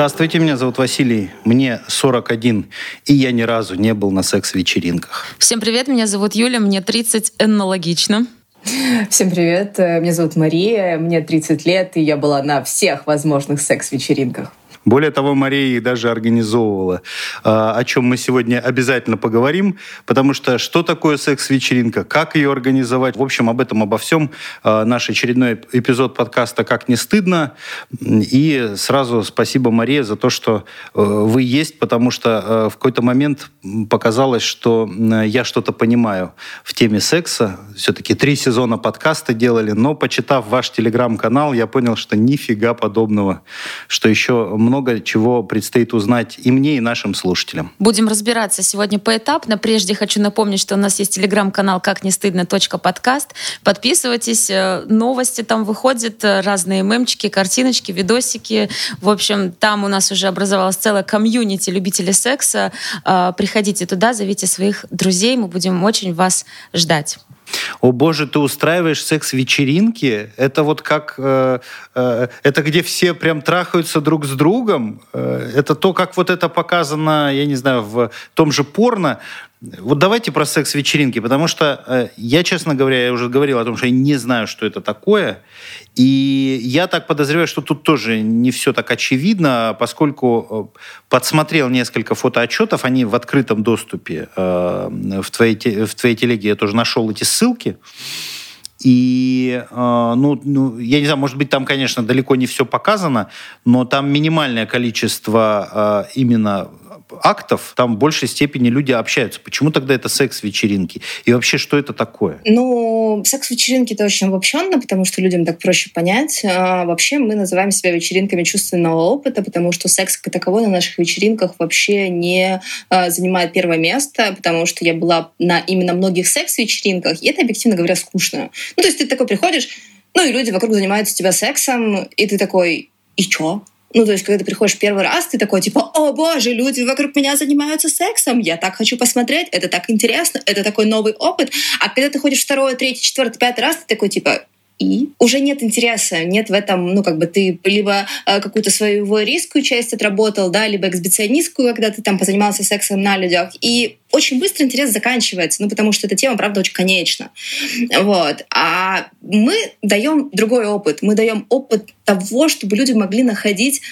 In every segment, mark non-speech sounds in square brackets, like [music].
Здравствуйте, меня зовут Василий, мне 41, и я ни разу не был на секс-вечеринках. Всем привет, меня зовут Юля, мне 30, аналогично. Всем привет, меня зовут Мария, мне 30 лет, и я была на всех возможных секс-вечеринках. Более того, Мария их даже организовывала, а, о чем мы сегодня обязательно поговорим, потому что что такое секс-вечеринка, как ее организовать. В общем, об этом, обо всем а, наш очередной эпизод подкаста «Как не стыдно». И сразу спасибо, Мария, за то, что э, вы есть, потому что э, в какой-то момент показалось, что я что-то понимаю в теме секса. Все-таки три сезона подкаста делали, но почитав ваш телеграм-канал, я понял, что нифига подобного, что еще много чего предстоит узнать и мне, и нашим слушателям. Будем разбираться сегодня поэтапно. Прежде хочу напомнить, что у нас есть телеграм-канал «Как не стыдно. подкаст». Подписывайтесь, э, новости там выходят, э, разные мемчики, картиночки, видосики. В общем, там у нас уже образовалась целая комьюнити любителей секса. Э, приходите туда, зовите своих друзей, мы будем очень вас ждать. О боже, ты устраиваешь секс-вечеринки? Это вот как... Э, э, это где все прям трахаются друг с другом? Э, это то, как вот это показано, я не знаю, в том же порно. Вот давайте про секс-вечеринки, потому что э, я, честно говоря, я уже говорил о том, что я не знаю, что это такое. И я так подозреваю, что тут тоже не все так очевидно, поскольку э, подсмотрел несколько фотоотчетов, они в открытом доступе э, в, твоей, в твоей телеге. Я тоже нашел эти ссылки. И, э, ну, ну, я не знаю, может быть, там, конечно, далеко не все показано, но там минимальное количество э, именно актов, там в большей степени люди общаются. Почему тогда это секс-вечеринки? И вообще, что это такое? Ну, секс-вечеринки это очень обобщенно, потому что людям так проще понять. А вообще мы называем себя вечеринками чувственного опыта, потому что секс как таковой на наших вечеринках вообще не а, занимает первое место, потому что я была на именно многих секс-вечеринках, и это, объективно говоря, скучно. Ну, то есть ты такой приходишь, ну, и люди вокруг занимаются тебя сексом, и ты такой, и чё? Ну, то есть, когда ты приходишь первый раз, ты такой, типа, о боже, люди вокруг меня занимаются сексом, я так хочу посмотреть, это так интересно, это такой новый опыт. А когда ты ходишь второй, третий, четвертый, пятый раз, ты такой, типа, и уже нет интереса, нет в этом, ну, как бы ты либо э, какую-то свою рискую часть отработал, да, либо эксбиционистскую, когда ты там позанимался сексом на людях, и очень быстро интерес заканчивается, ну, потому что эта тема, правда, очень конечна. Вот. А мы даем другой опыт. Мы даем опыт того, чтобы люди могли находить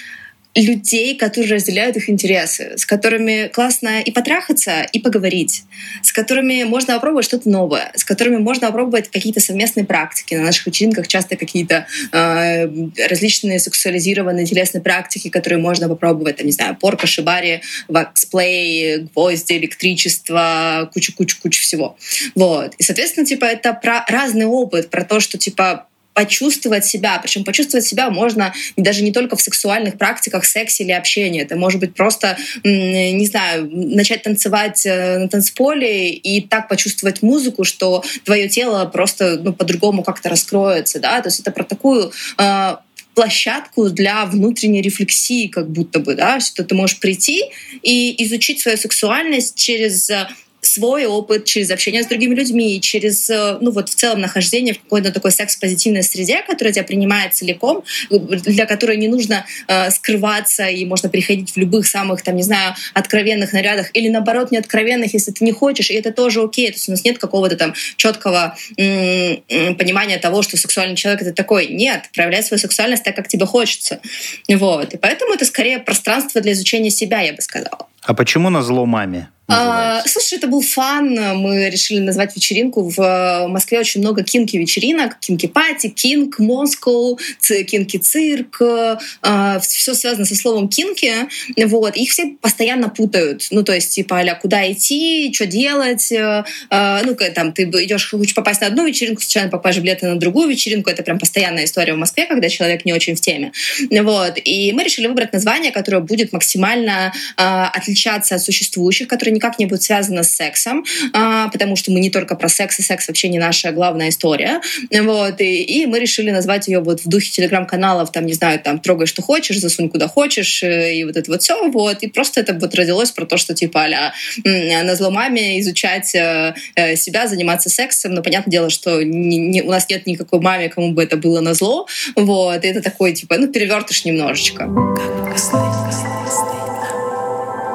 людей, которые разделяют их интересы, с которыми классно и потрахаться, и поговорить, с которыми можно попробовать что-то новое, с которыми можно попробовать какие-то совместные практики. На наших вечеринках часто какие-то э, различные сексуализированные телесные практики, которые можно попробовать, там, не знаю, порка, шибари, ваксплей, гвозди, электричество, кучу-кучу-кучу всего. Вот. И, соответственно, типа, это про разный опыт, про то, что, типа, почувствовать себя. Причем почувствовать себя можно даже не только в сексуальных практиках, сексе или общении. Это может быть просто, не знаю, начать танцевать э, на танцполе и так почувствовать музыку, что твое тело просто ну, по-другому как-то раскроется. Да? То есть это про такую э, площадку для внутренней рефлексии, как будто бы, да, что ты можешь прийти и изучить свою сексуальность через э, свой опыт через общение с другими людьми, через, э, ну вот в целом нахождение в какой-то такой секс-позитивной среде, которая тебя принимает целиком, для которой не нужно э, скрываться и можно приходить в любых самых, там, не знаю, откровенных нарядах или наоборот не откровенных, если ты не хочешь, и это тоже окей. То есть у нас нет какого-то там четкого понимания того, что сексуальный человек это такой. Нет, проявляй свою сексуальность так, как тебе хочется. Вот. И поэтому это скорее пространство для изучения себя, я бы сказала. А почему на зло маме? А, слушай, это был фан. Мы решили назвать вечеринку. В э, Москве очень много кинки-вечеринок. Кинки-пати, кинг, Москва, кинки-цирк. А, все связано со словом кинки. Вот. Их все постоянно путают. Ну, то есть, типа, а куда идти, что делать. А, ну, там, ты идешь, хочешь попасть на одну вечеринку, случайно попаешь билеты на другую вечеринку. Это прям постоянная история в Москве, когда человек не очень в теме. Вот. И мы решили выбрать название, которое будет максимально а, отличаться от существующих, которые никак не будет связано с сексом, а, потому что мы не только про секс, и секс вообще не наша главная история. Вот, и, и мы решили назвать ее вот в духе телеграм-каналов, там, не знаю, там, трогай, что хочешь, засунь куда хочешь, э, и вот это вот все, вот. И просто это вот родилось про то, что, типа, а на зло маме изучать э, э, себя, заниматься сексом, но понятное дело, что не, не, у нас нет никакой маме, кому бы это было на зло, вот. И это такой, типа, ну, перевертыш немножечко. Как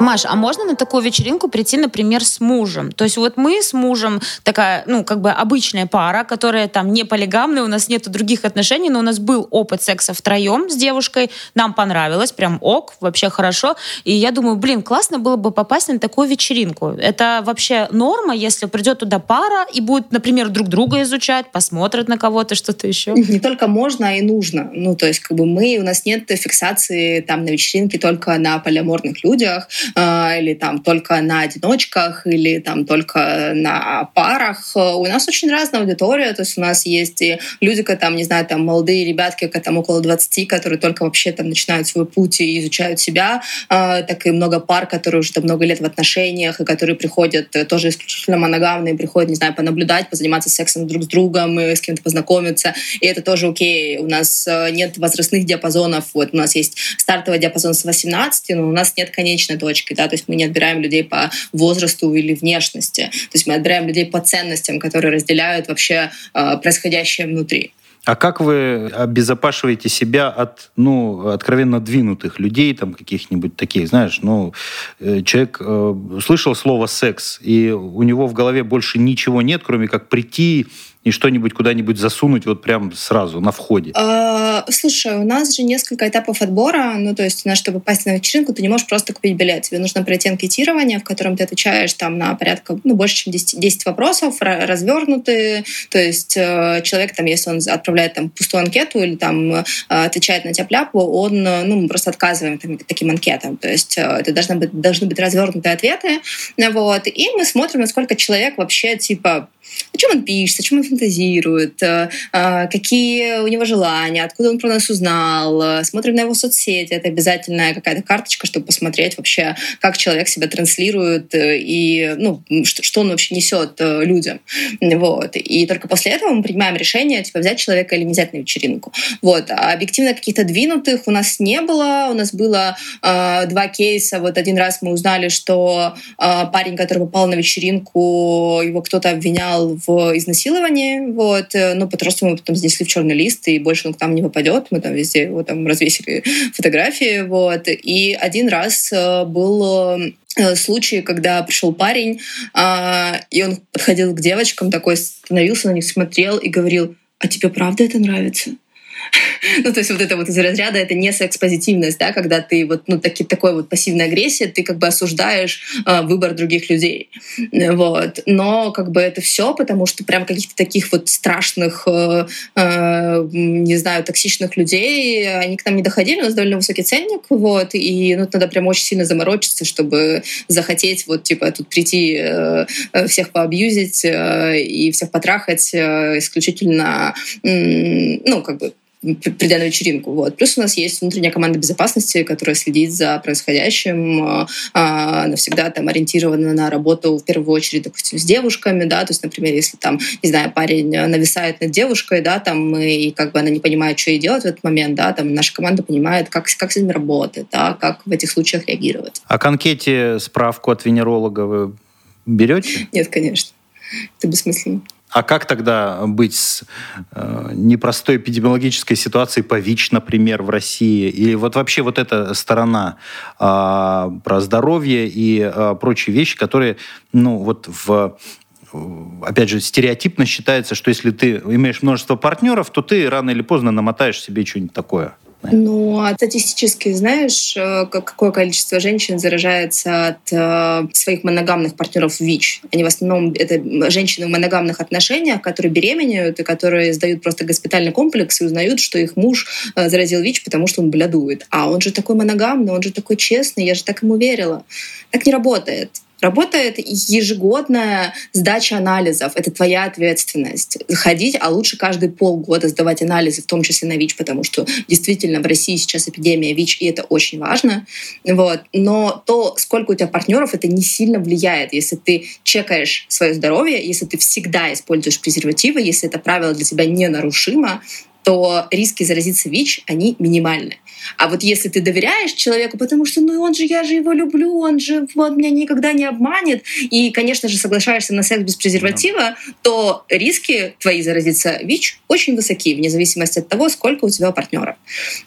Маш, а можно на такую вечеринку прийти, например, с мужем? То есть вот мы с мужем такая, ну, как бы обычная пара, которая там не полигамная, у нас нету других отношений, но у нас был опыт секса втроем с девушкой, нам понравилось, прям ок, вообще хорошо. И я думаю, блин, классно было бы попасть на такую вечеринку. Это вообще норма, если придет туда пара и будет, например, друг друга изучать, посмотрят на кого-то, что-то еще? Не только можно, а и нужно. Ну, то есть, как бы мы, у нас нет фиксации там на вечеринке только на полиаморных людях, или там только на одиночках, или там только на парах. У нас очень разная аудитория, то есть у нас есть и люди, там, не знаю, там молодые ребятки, там около 20, которые только вообще там начинают свой путь и изучают себя, э, так и много пар, которые уже там много лет в отношениях, и которые приходят э, тоже исключительно моногамные, приходят, не знаю, понаблюдать, позаниматься сексом друг с другом, и с кем-то познакомиться, и это тоже окей. У нас э, нет возрастных диапазонов, вот у нас есть стартовый диапазон с 18, но у нас нет конечной точки, да, то есть мы не отбираем людей по возрасту или внешности, то есть мы отбираем людей по ценностям, которые разделяют вообще э, происходящее внутри. А как вы обезопашиваете себя от, ну, откровенно двинутых людей, там, каких-нибудь таких, знаешь, ну, э, человек э, слышал слово «секс», и у него в голове больше ничего нет, кроме как прийти и что-нибудь куда-нибудь засунуть вот прям сразу на входе? А, слушай, у нас же несколько этапов отбора. Ну, то есть, у нас, чтобы попасть на вечеринку, ты не можешь просто купить билет. Тебе нужно пройти анкетирование, в котором ты отвечаешь там на порядка, ну, больше, чем 10, 10 вопросов, развернутые. То есть, э, человек там, если он отправляет там пустую анкету или там э, отвечает на тяп-ляпу, он, э, ну, мы просто отказываем там, таким анкетам. То есть, это должны быть, должны быть развернутые ответы. Вот. И мы смотрим, насколько человек вообще, типа, о чем он пишет, о чем он фантазирует, э, э, какие у него желания, откуда он про нас узнал. Э, смотрим на его соцсети. Это обязательная какая-то карточка, чтобы посмотреть вообще, как человек себя транслирует и ну, что, он вообще несет людям. Вот. И только после этого мы принимаем решение, типа, взять человека или не взять на вечеринку. Вот. А объективно каких-то двинутых у нас не было. У нас было э, два кейса. Вот один раз мы узнали, что э, парень, который попал на вечеринку, его кто-то обвинял в изнасиловании, вот, э, но подростка мы потом занесли в черный лист, и больше он к нам не попадет, мы там везде его там развесили [laughs] фотографии, вот, и один раз э, был э, случай, когда пришел парень, а, и он подходил к девочкам, такой становился на них, смотрел и говорил, а тебе правда это нравится? Ну, то есть вот это вот из разряда, это не секс-позитивность, да, когда ты вот, ну, таки, такой вот пассивной агрессии, ты как бы осуждаешь э, выбор других людей, вот. Но как бы это все, потому что прям каких-то таких вот страшных, э, э, не знаю, токсичных людей, они к нам не доходили, у нас довольно высокий ценник, вот, и ну, надо прям очень сильно заморочиться, чтобы захотеть вот, типа, тут прийти, э, э всех поабьюзить э, и всех потрахать э, исключительно, э, ну, как бы придя на вечеринку. Вот. Плюс у нас есть внутренняя команда безопасности, которая следит за происходящим, а, она всегда там ориентирована на работу в первую очередь, допустим, с девушками, да, то есть, например, если там, не знаю, парень нависает над девушкой, да, там, и как бы она не понимает, что ей делать в этот момент, да, там наша команда понимает, как, как с ним работать, да, как в этих случаях реагировать. А к анкете справку от венеролога вы берете? Нет, конечно. Это бессмысленно. А как тогда быть с э, непростой эпидемиологической ситуацией по ВИЧ, например, в России? Или вот вообще вот эта сторона э, про здоровье и э, прочие вещи, которые, ну, вот в опять же, стереотипно считается, что если ты имеешь множество партнеров, то ты рано или поздно намотаешь себе что-нибудь такое. Ну, а статистически знаешь, э, какое количество женщин заражается от э, своих моногамных партнеров ВИЧ? Они в основном это женщины в моногамных отношениях, которые беременеют и которые сдают просто госпитальный комплекс и узнают, что их муж э, заразил ВИЧ, потому что он блядует. А он же такой моногамный, он же такой честный, я же так ему верила. Так не работает. Работает ежегодная сдача анализов. Это твоя ответственность. Ходить, а лучше каждые полгода сдавать анализы, в том числе на ВИЧ, потому что действительно в России сейчас эпидемия ВИЧ, и это очень важно. Вот. Но то, сколько у тебя партнеров, это не сильно влияет. Если ты чекаешь свое здоровье, если ты всегда используешь презервативы, если это правило для тебя ненарушимо, то риски заразиться ВИЧ, они минимальны. А вот если ты доверяешь человеку, потому что, ну, он же, я же его люблю, он же вот, меня никогда не обманет, и, конечно же, соглашаешься на секс без презерватива, да. то риски твои заразиться ВИЧ очень высоки, вне зависимости от того, сколько у тебя партнеров.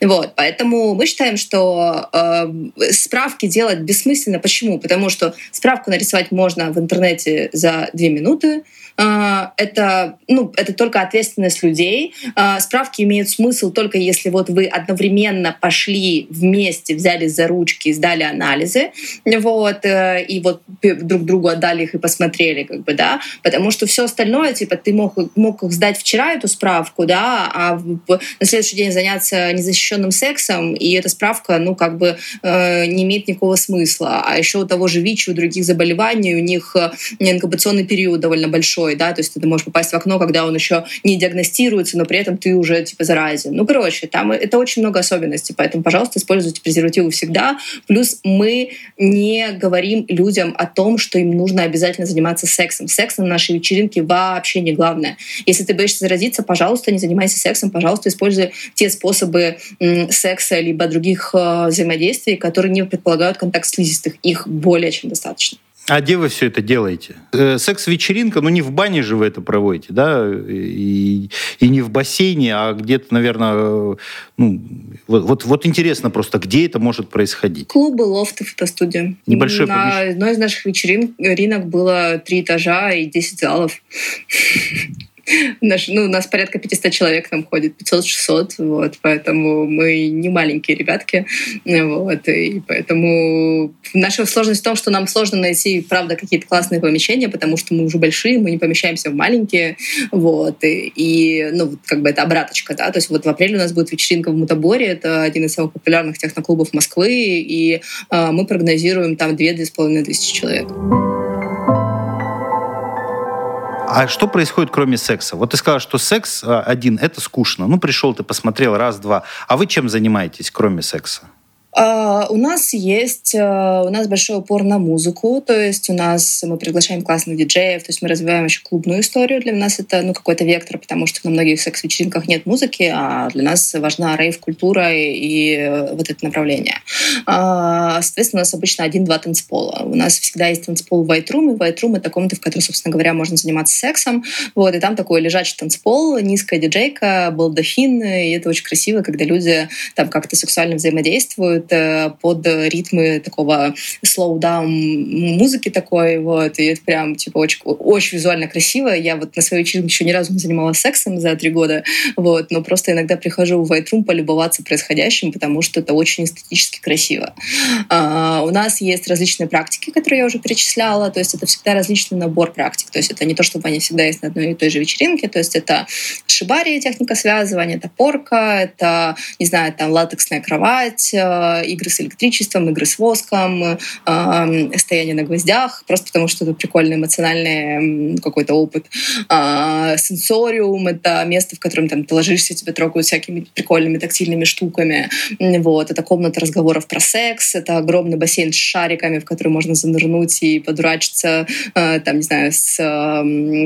Вот, поэтому мы считаем, что э, справки делать бессмысленно. Почему? Потому что справку нарисовать можно в интернете за две минуты, а, это, ну, это только ответственность людей. А, справки имеют смысл только если вот вы одновременно пошли вместе, взяли за ручки, сдали анализы, вот, э, и вот друг другу отдали их и посмотрели, как бы, да, потому что все остальное, типа, ты мог, мог сдать вчера эту справку, да, а на следующий день заняться незащищенным сексом, и эта справка, ну, как бы э, не имеет никакого смысла. А еще у того же ВИЧ, у других заболеваний, у них э, инкубационный период довольно большой, да, то есть ты можешь попасть в окно, когда он еще не диагностируется, но при этом ты уже типа заразен. Ну, короче, там это очень много особенностей, поэтому, пожалуйста, используйте презервативы всегда. Плюс мы не говорим людям о том, что им нужно обязательно заниматься сексом. Секс на нашей вечеринке вообще не главное. Если ты боишься заразиться, пожалуйста, не занимайся сексом, пожалуйста, используй те способы секса либо других э, взаимодействий, которые не предполагают контакт слизистых. Их более чем достаточно. А где вы все это делаете? Э, секс-вечеринка, ну не в бане же вы это проводите, да, и, и не в бассейне, а где-то, наверное, э, ну, вот, вот, вот интересно просто, где это может происходить? Клубы, лофты, фотостудия. Небольшое На помещение. одной из наших вечеринок было три этажа и 10 залов. Наш, ну, у нас порядка 500 человек там ходит, 500-600, вот, поэтому мы не маленькие ребятки, вот, и поэтому наша сложность в том, что нам сложно найти, правда, какие-то классные помещения, потому что мы уже большие, мы не помещаемся в маленькие, вот, и, и ну, как бы это обраточка, да, то есть вот в апреле у нас будет вечеринка в Мутаборе, это один из самых популярных техноклубов Москвы, и э, мы прогнозируем там 2-2,5 тысячи человек. А что происходит кроме секса? Вот ты сказал, что секс а, один — это скучно. Ну, пришел, ты посмотрел раз-два. А вы чем занимаетесь, кроме секса? Uh, у нас есть, uh, у нас большой упор на музыку, то есть у нас мы приглашаем классных диджеев, то есть мы развиваем еще клубную историю. Для нас это ну, какой-то вектор, потому что на многих секс-вечеринках нет музыки, а для нас важна рейв-культура и, и вот это направление. Uh, соответственно, у нас обычно один-два танцпола. У нас всегда есть танцпол в White Room, и White Room — это комната, в которой, собственно говоря, можно заниматься сексом. Вот, и там такой лежачий танцпол, низкая диджейка, балдахин, и это очень красиво, когда люди там как-то сексуально взаимодействуют, Э, под ритмы такого слоу-даун музыки такой, вот, и это прям, типа, очень, очень визуально красиво. Я вот на своей вечеринке еще ни разу не занималась сексом за три года, вот, но просто иногда прихожу в White Room полюбоваться происходящим, потому что это очень эстетически красиво. А, у нас есть различные практики, которые я уже перечисляла, то есть это всегда различный набор практик, то есть это не то, чтобы они всегда есть на одной и той же вечеринке, то есть это шибари, техника связывания, это порка, это, не знаю, там латексная кровать, э, игры с электричеством, игры с воском, стояние на гвоздях, просто потому что это прикольный эмоциональный какой-то опыт. А, сенсориум — это место, в котором там, ты ложишься, тебя трогают всякими прикольными тактильными штуками. Вот. Это комната разговоров про секс, это огромный бассейн с шариками, в который можно занырнуть и подурачиться, а, там, не знаю, с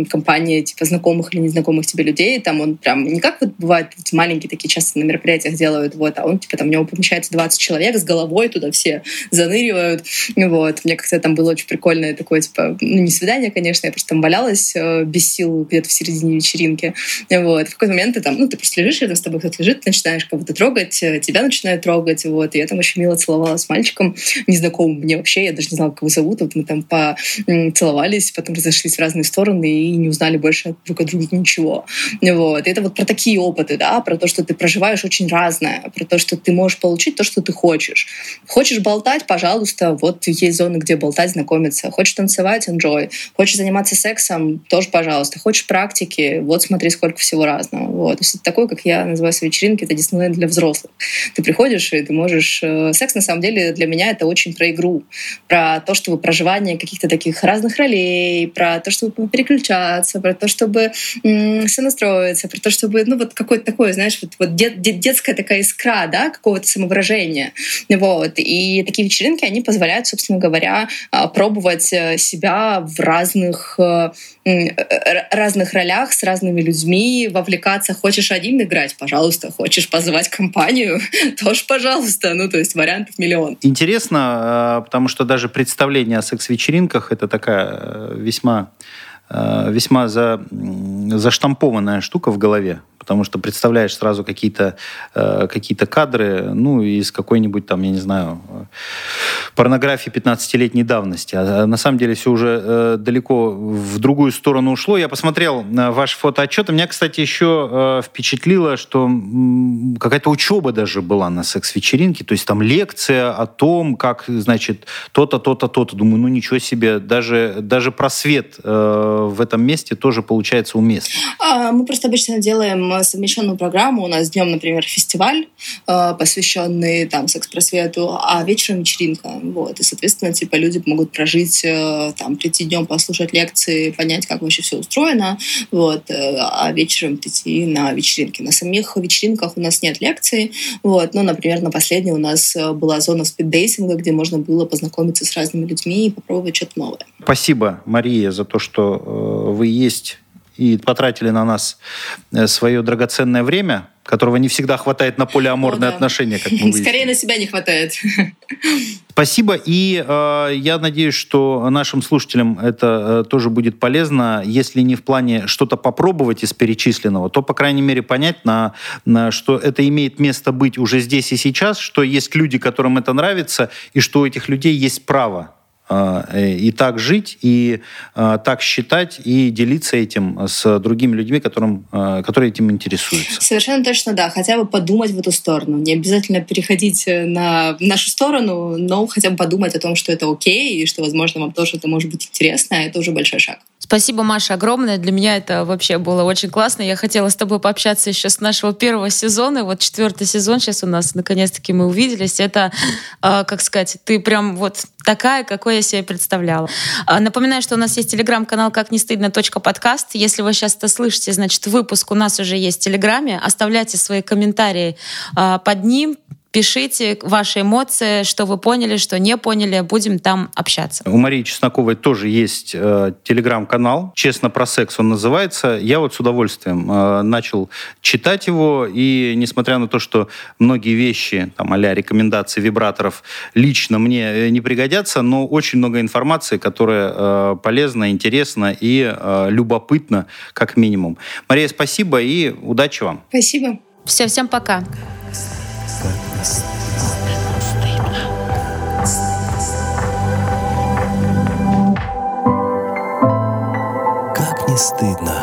компанией типа знакомых или незнакомых тебе людей. Там он прям не как вот бывает эти маленькие такие часто на мероприятиях делают, вот, а он типа там у него помещается 20 человек человек с головой туда все заныривают. Вот. Мне как-то там было очень прикольное такое, типа, ну, не свидание, конечно, я просто там валялась э, без сил где-то в середине вечеринки. Вот. В какой-то момент ты там, ну, ты просто лежишь, рядом с тобой кто-то лежит, ты начинаешь кого-то трогать, э, тебя начинают трогать, вот. И я там очень мило целовалась с мальчиком, незнакомым мне вообще, я даже не знала, как его зовут, вот мы там поцеловались, потом разошлись в разные стороны и не узнали больше друг от друга ничего. Вот. И это вот про такие опыты, да, про то, что ты проживаешь очень разное, про то, что ты можешь получить то, что ты хочешь хочешь. Болтать, пожалуйста, вот есть зоны, где болтать, знакомиться. Хочешь танцевать, enjoy. Хочешь заниматься сексом, тоже, пожалуйста. Хочешь практики, вот смотри, сколько всего разного. Вот. То есть это такой, как я называю свои вечеринки, это Диснейленд для взрослых. Ты приходишь, и ты можешь... Э, секс, на самом деле, для меня это очень про игру, про то, чтобы проживание каких-то таких разных ролей, про то, чтобы переключаться, про то, чтобы м- сонастроиться, про то, чтобы, ну, вот какое-то такое, знаешь, вот, вот дет, дет, детская такая искра, да, какого-то самовыражения. [laughs] Вот. И такие вечеринки, они позволяют, собственно говоря, пробовать себя в разных разных ролях с разными людьми, вовлекаться. Хочешь один играть, пожалуйста. Хочешь позвать компанию, [laughs] тоже пожалуйста. Ну, то есть вариантов миллион. Интересно, потому что даже представление о секс-вечеринках — это такая э, весьма э, весьма за, заштампованная штука в голове потому что представляешь сразу какие-то э, какие кадры, ну, из какой-нибудь там, я не знаю, порнографии 15-летней давности. А, а на самом деле все уже э, далеко в другую сторону ушло. Я посмотрел на ваш фотоотчет, меня, кстати, еще э, впечатлило, что какая-то учеба даже была на секс-вечеринке, то есть там лекция о том, как, значит, то-то, то-то, то-то. Думаю, ну ничего себе, даже, даже просвет э, в этом месте тоже получается уместно. А, мы просто обычно делаем совмещенную программу. У нас днем, например, фестиваль, э, посвященный там секс-просвету, а вечером вечеринка. Вот. И, соответственно, типа люди могут прожить, э, там, прийти днем, послушать лекции, понять, как вообще все устроено, вот, э, а вечером прийти на вечеринки. На самих вечеринках у нас нет лекций, вот, но, например, на последней у нас была зона спиддейтинга, где можно было познакомиться с разными людьми и попробовать что-то новое. Спасибо, Мария, за то, что э, вы есть и потратили на нас э, свое драгоценное время, которого не всегда хватает на полиаморные О, да. отношения, как мы выяснили. Скорее на себя не хватает. Спасибо, и э, я надеюсь, что нашим слушателям это э, тоже будет полезно, если не в плане что-то попробовать из перечисленного, то, по крайней мере, понять, на, на, что это имеет место быть уже здесь и сейчас, что есть люди, которым это нравится, и что у этих людей есть право э, и так жить, и а, так считать, и делиться этим с другими людьми, которым, а, которые этим интересуются. Совершенно точно, да. Хотя бы подумать в эту сторону. Не обязательно переходить э, на нашу сторону, но хотя бы подумать о том, что это окей, и что, возможно, вам тоже это может быть интересно, это уже большой шаг. Спасибо, Маша, огромное. Для меня это вообще было очень классно. Я хотела с тобой пообщаться еще с нашего первого сезона. Вот четвертый сезон сейчас у нас, наконец-таки, мы увиделись. Это, э, как сказать, ты прям вот такая, какой я себе представляла. А, напоминаю, что у нас есть телеграм-канал «Как не стыдно. подкаст». Если вы сейчас это слышите, значит, выпуск у нас уже есть в Телеграме. Оставляйте свои комментарии а, под ним, Пишите ваши эмоции, что вы поняли, что не поняли. Будем там общаться. У Марии Чесноковой тоже есть э, телеграм-канал. «Честно про секс» он называется. Я вот с удовольствием э, начал читать его. И несмотря на то, что многие вещи, там, а рекомендации вибраторов, лично мне э, не пригодятся, но очень много информации, которая э, полезна, интересна и э, любопытна, как минимум. Мария, спасибо и удачи вам. Спасибо. Все, всем пока. не стыдно.